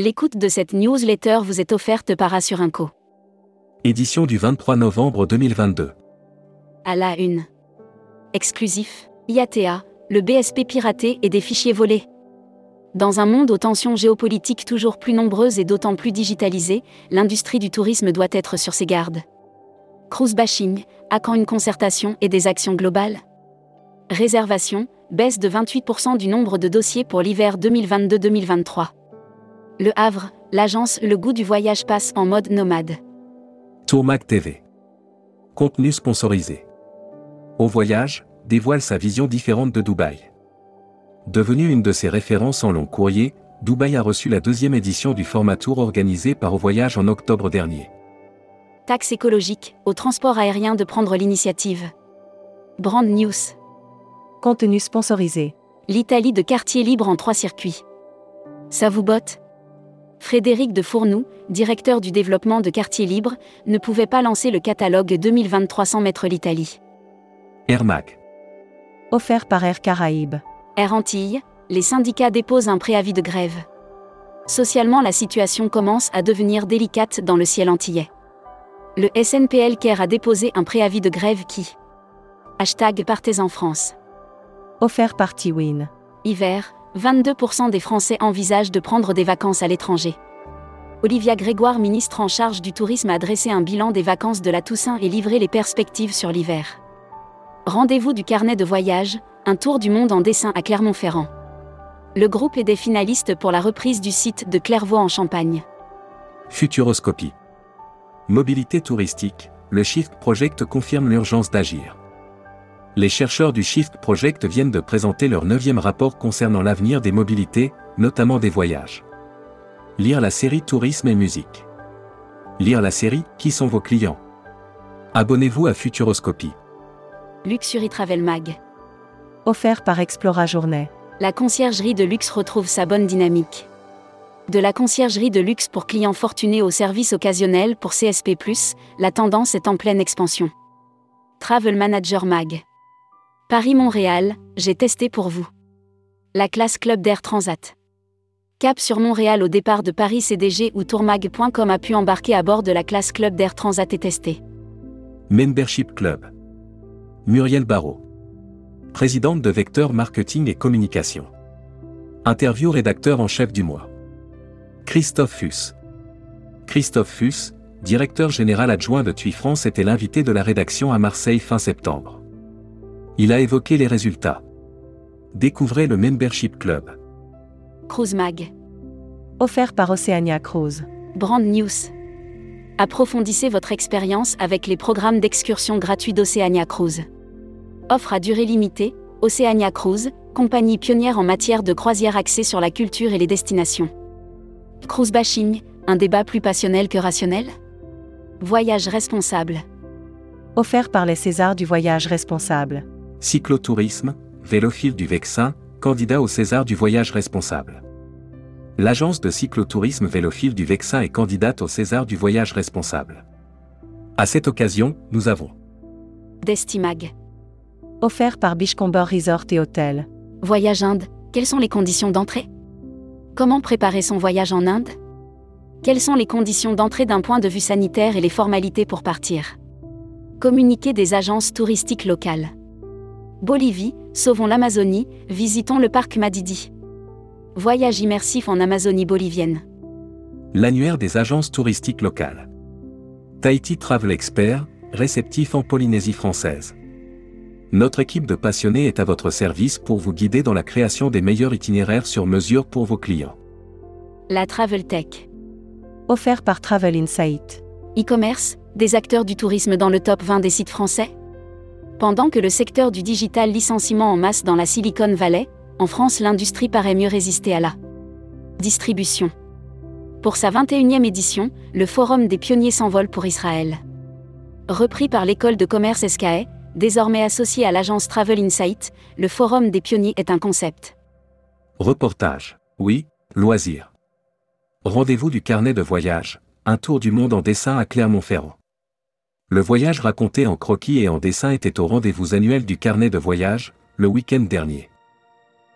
L'écoute de cette newsletter vous est offerte par Assurinco. Édition du 23 novembre 2022. À la une. Exclusif, IATA, le BSP piraté et des fichiers volés. Dans un monde aux tensions géopolitiques toujours plus nombreuses et d'autant plus digitalisées, l'industrie du tourisme doit être sur ses gardes. Cruise bashing, à quand une concertation et des actions globales Réservation, baisse de 28% du nombre de dossiers pour l'hiver 2022-2023. Le Havre, l'agence Le Goût du Voyage passe en mode nomade. Tourmac TV. Contenu sponsorisé. Au voyage, dévoile sa vision différente de Dubaï. Devenue une de ses références en long courrier, Dubaï a reçu la deuxième édition du format tour organisé par Au Voyage en octobre dernier. Taxe écologique, au transport aérien de prendre l'initiative. Brand News. Contenu sponsorisé. L'Italie de quartier libre en trois circuits. Ça vous botte? Frédéric de Fournoux, directeur du développement de quartier libre, ne pouvait pas lancer le catalogue 2023 sans mettre l'Italie. Air Mac. Offert par Air Caraïbes. Air Antilles, les syndicats déposent un préavis de grève. Socialement, la situation commence à devenir délicate dans le ciel antillais. Le SNPL Care a déposé un préavis de grève qui. Hashtag Partez en France. Offert par Tiwin. Hiver, 22% des Français envisagent de prendre des vacances à l'étranger. Olivia Grégoire, ministre en charge du tourisme, a dressé un bilan des vacances de la Toussaint et livré les perspectives sur l'hiver. Rendez-vous du carnet de voyage, un tour du monde en dessin à Clermont-Ferrand. Le groupe est des finalistes pour la reprise du site de Clairvaux en Champagne. Futuroscopie. Mobilité touristique, le Shift Project confirme l'urgence d'agir. Les chercheurs du Shift Project viennent de présenter leur neuvième rapport concernant l'avenir des mobilités, notamment des voyages. Lire la série Tourisme et musique. Lire la série Qui sont vos clients? Abonnez-vous à Futuroscopie. Luxury Travel Mag. Offert par Explora Journée. La conciergerie de luxe retrouve sa bonne dynamique. De la conciergerie de luxe pour clients fortunés au service occasionnel pour CSP, la tendance est en pleine expansion. Travel Manager Mag. Paris-Montréal, j'ai testé pour vous. La classe Club d'Air Transat. Cap sur Montréal au départ de Paris CDG ou tourmag.com a pu embarquer à bord de la classe Club d'Air Transat et tester. Membership Club. Muriel Barrault. Présidente de Vecteur Marketing et Communication. Interview rédacteur en chef du mois. Christophe Fuss. Christophe Fuss, directeur général adjoint de TUI France, était l'invité de la rédaction à Marseille fin septembre. Il a évoqué les résultats. Découvrez le Membership Club. Cruise Mag. Offert par Oceania Cruise. Brand News. Approfondissez votre expérience avec les programmes d'excursion gratuits d'Oceania Cruise. Offre à durée limitée, Oceania Cruise, compagnie pionnière en matière de croisière axée sur la culture et les destinations. Cruise bashing, un débat plus passionnel que rationnel Voyage responsable. Offert par les Césars du voyage responsable. Cyclotourisme, Vélophile du Vexin, candidat au César du voyage responsable. L'agence de cyclotourisme Vélophile du Vexin est candidate au César du voyage responsable. À cette occasion, nous avons Destimag. Offert par Bichcomber Resort et Hôtel. Voyage Inde, quelles sont les conditions d'entrée? Comment préparer son voyage en Inde? Quelles sont les conditions d'entrée d'un point de vue sanitaire et les formalités pour partir? Communiquer des agences touristiques locales. Bolivie, sauvons l'Amazonie, visitons le parc Madidi. Voyage immersif en Amazonie bolivienne. L'annuaire des agences touristiques locales. Tahiti Travel Expert, réceptif en Polynésie française. Notre équipe de passionnés est à votre service pour vous guider dans la création des meilleurs itinéraires sur mesure pour vos clients. La Travel Tech. Offert par Travel Insight. E-commerce, des acteurs du tourisme dans le top 20 des sites français pendant que le secteur du digital licenciement en masse dans la Silicon Valley, en France l'industrie paraît mieux résister à la distribution. Pour sa 21e édition, le Forum des pionniers s'envole pour Israël. Repris par l'école de commerce SKE, désormais associé à l'agence Travel Insight, le Forum des pionniers est un concept. Reportage. Oui, loisir. Rendez-vous du carnet de voyage, un tour du monde en dessin à Clermont-Ferrand. Le voyage raconté en croquis et en dessin était au rendez-vous annuel du carnet de voyage, le week-end dernier.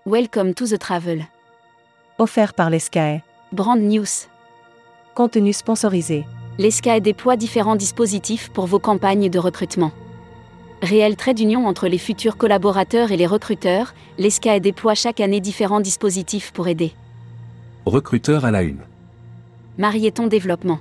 Welcome to the travel. Offert par l'ESCAE. Brand News. Contenu sponsorisé. L'ESCA déploie différents dispositifs pour vos campagnes de recrutement. Réel trait d'union entre les futurs collaborateurs et les recruteurs, l'ESCA déploie chaque année différents dispositifs pour aider. Recruteur à la une. Marieton Développement.